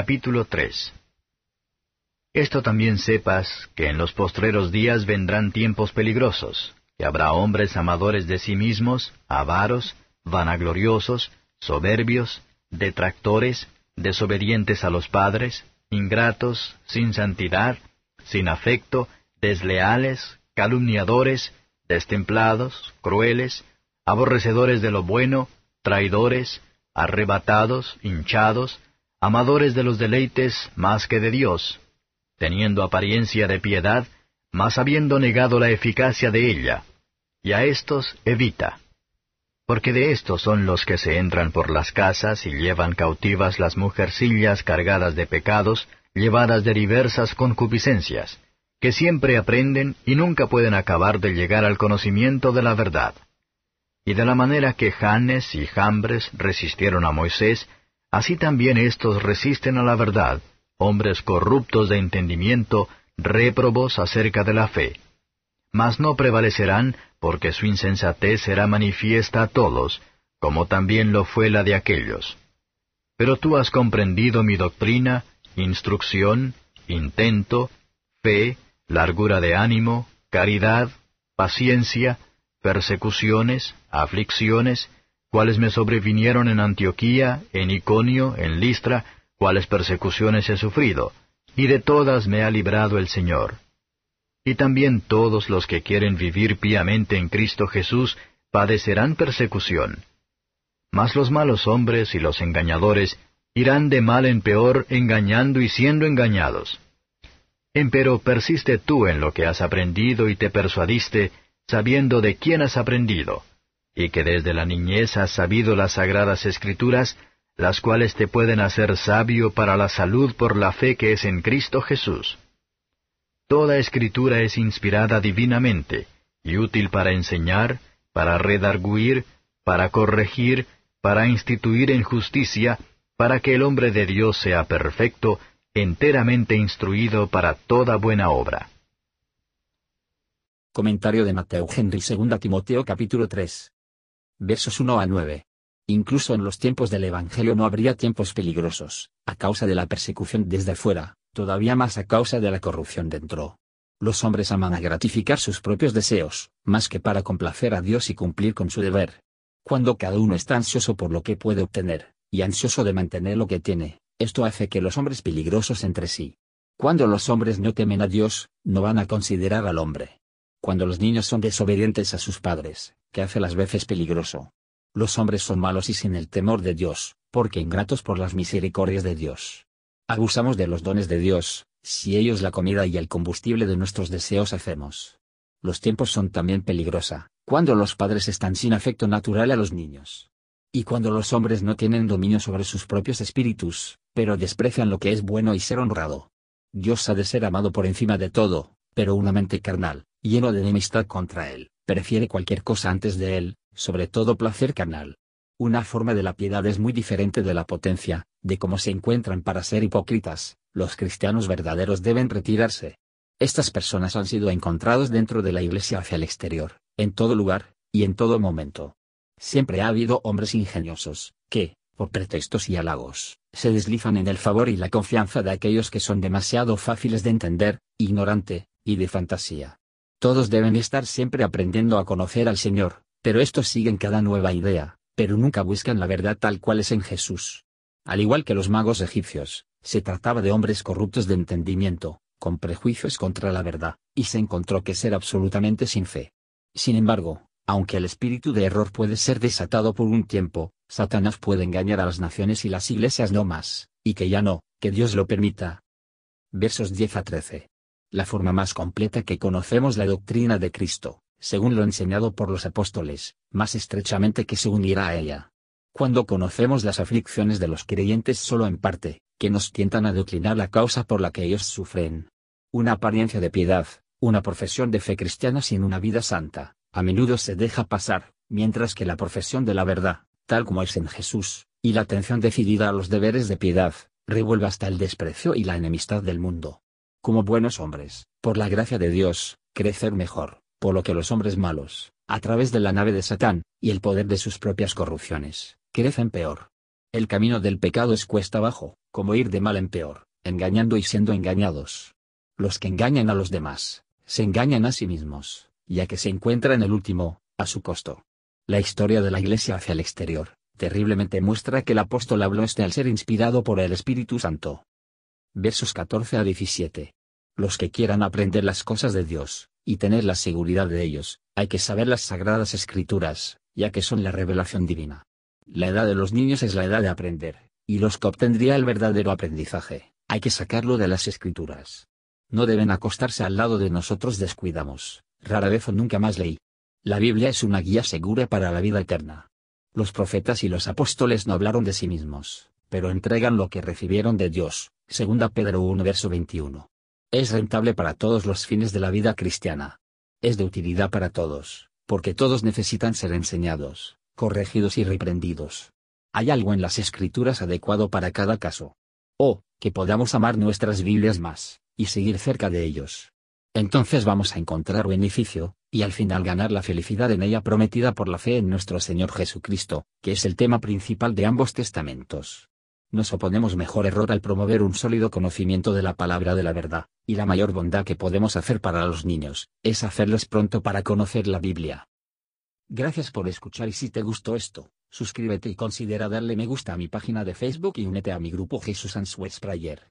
Capítulo 3 Esto también sepas, que en los postreros días vendrán tiempos peligrosos, que habrá hombres amadores de sí mismos, avaros, vanagloriosos, soberbios, detractores, desobedientes a los padres, ingratos, sin santidad, sin afecto, desleales, calumniadores, destemplados, crueles, aborrecedores de lo bueno, traidores, arrebatados, hinchados, amadores de los deleites más que de Dios, teniendo apariencia de piedad, mas habiendo negado la eficacia de ella. Y a estos evita. Porque de estos son los que se entran por las casas y llevan cautivas las mujercillas cargadas de pecados, llevadas de diversas concupiscencias, que siempre aprenden y nunca pueden acabar de llegar al conocimiento de la verdad. Y de la manera que Janes y Jambres resistieron a Moisés, así también éstos resisten a la verdad, hombres corruptos de entendimiento, réprobos acerca de la fe. Mas no prevalecerán, porque su insensatez será manifiesta a todos, como también lo fue la de aquellos. Pero tú has comprendido mi doctrina, instrucción, intento, fe, largura de ánimo, caridad, paciencia, persecuciones, aflicciones, cuales me sobrevinieron en Antioquía, en Iconio, en Listra, cuales persecuciones he sufrido, y de todas me ha librado el Señor. Y también todos los que quieren vivir piamente en Cristo Jesús padecerán persecución. Mas los malos hombres y los engañadores irán de mal en peor engañando y siendo engañados. Empero persiste tú en lo que has aprendido y te persuadiste, sabiendo de quién has aprendido, y que desde la niñez has sabido las sagradas escrituras, las cuales te pueden hacer sabio para la salud por la fe que es en Cristo Jesús. Toda escritura es inspirada divinamente, y útil para enseñar, para redarguir, para corregir, para instituir en justicia, para que el hombre de Dios sea perfecto, enteramente instruido para toda buena obra. Comentario de Mateo Henry 2 Timoteo capítulo 3. Versos 1 a 9. Incluso en los tiempos del Evangelio no habría tiempos peligrosos, a causa de la persecución desde fuera, todavía más a causa de la corrupción dentro. Los hombres aman a gratificar sus propios deseos, más que para complacer a Dios y cumplir con su deber. Cuando cada uno está ansioso por lo que puede obtener, y ansioso de mantener lo que tiene, esto hace que los hombres peligrosos entre sí. Cuando los hombres no temen a Dios, no van a considerar al hombre. Cuando los niños son desobedientes a sus padres, que hace las veces peligroso. Los hombres son malos y sin el temor de Dios, porque ingratos por las misericordias de Dios. Abusamos de los dones de Dios, si ellos la comida y el combustible de nuestros deseos hacemos. Los tiempos son también peligrosa, cuando los padres están sin afecto natural a los niños. Y cuando los hombres no tienen dominio sobre sus propios espíritus, pero desprecian lo que es bueno y ser honrado. Dios ha de ser amado por encima de todo, pero una mente carnal, lleno de enemistad contra él, prefiere cualquier cosa antes de él, sobre todo placer carnal. Una forma de la piedad es muy diferente de la potencia, de cómo se encuentran para ser hipócritas, los cristianos verdaderos deben retirarse. Estas personas han sido encontrados dentro de la iglesia hacia el exterior, en todo lugar, y en todo momento. Siempre ha habido hombres ingeniosos, que, por pretextos y halagos, se deslizan en el favor y la confianza de aquellos que son demasiado fáciles de entender, ignorante, y de fantasía. Todos deben estar siempre aprendiendo a conocer al Señor, pero estos siguen cada nueva idea, pero nunca buscan la verdad tal cual es en Jesús. Al igual que los magos egipcios, se trataba de hombres corruptos de entendimiento, con prejuicios contra la verdad, y se encontró que ser absolutamente sin fe. Sin embargo, aunque el espíritu de error puede ser desatado por un tiempo, Satanás puede engañar a las naciones y las iglesias no más, y que ya no, que Dios lo permita. Versos 10 a 13. La forma más completa que conocemos la doctrina de Cristo, según lo enseñado por los apóstoles, más estrechamente que se unirá a ella. Cuando conocemos las aflicciones de los creyentes solo en parte, que nos tientan a declinar la causa por la que ellos sufren. Una apariencia de piedad, una profesión de fe cristiana sin una vida santa, a menudo se deja pasar, mientras que la profesión de la verdad, tal como es en Jesús, y la atención decidida a los deberes de piedad, revuelve hasta el desprecio y la enemistad del mundo. Como buenos hombres, por la gracia de Dios, crecer mejor, por lo que los hombres malos, a través de la nave de Satán, y el poder de sus propias corrupciones, crecen peor. El camino del pecado es cuesta abajo, como ir de mal en peor, engañando y siendo engañados. Los que engañan a los demás, se engañan a sí mismos, ya que se encuentran el último, a su costo. La historia de la Iglesia hacia el exterior, terriblemente muestra que el apóstol habló este al ser inspirado por el Espíritu Santo. Versos 14 a 17. Los que quieran aprender las cosas de Dios, y tener la seguridad de ellos, hay que saber las sagradas escrituras, ya que son la revelación divina. La edad de los niños es la edad de aprender, y los que obtendría el verdadero aprendizaje, hay que sacarlo de las escrituras. No deben acostarse al lado de nosotros descuidamos, rara vez o nunca más leí. La Biblia es una guía segura para la vida eterna. Los profetas y los apóstoles no hablaron de sí mismos, pero entregan lo que recibieron de Dios, 2 Pedro 1 verso 21. Es rentable para todos los fines de la vida cristiana. Es de utilidad para todos, porque todos necesitan ser enseñados, corregidos y reprendidos. Hay algo en las escrituras adecuado para cada caso. O, que podamos amar nuestras Biblias más, y seguir cerca de ellos. Entonces vamos a encontrar beneficio, y al final ganar la felicidad en ella prometida por la fe en nuestro Señor Jesucristo, que es el tema principal de ambos testamentos. Nos oponemos mejor error al promover un sólido conocimiento de la palabra de la verdad, y la mayor bondad que podemos hacer para los niños, es hacerles pronto para conocer la Biblia. Gracias por escuchar y si te gustó esto, suscríbete y considera darle me gusta a mi página de Facebook y únete a mi grupo Jesús Answers Prayer.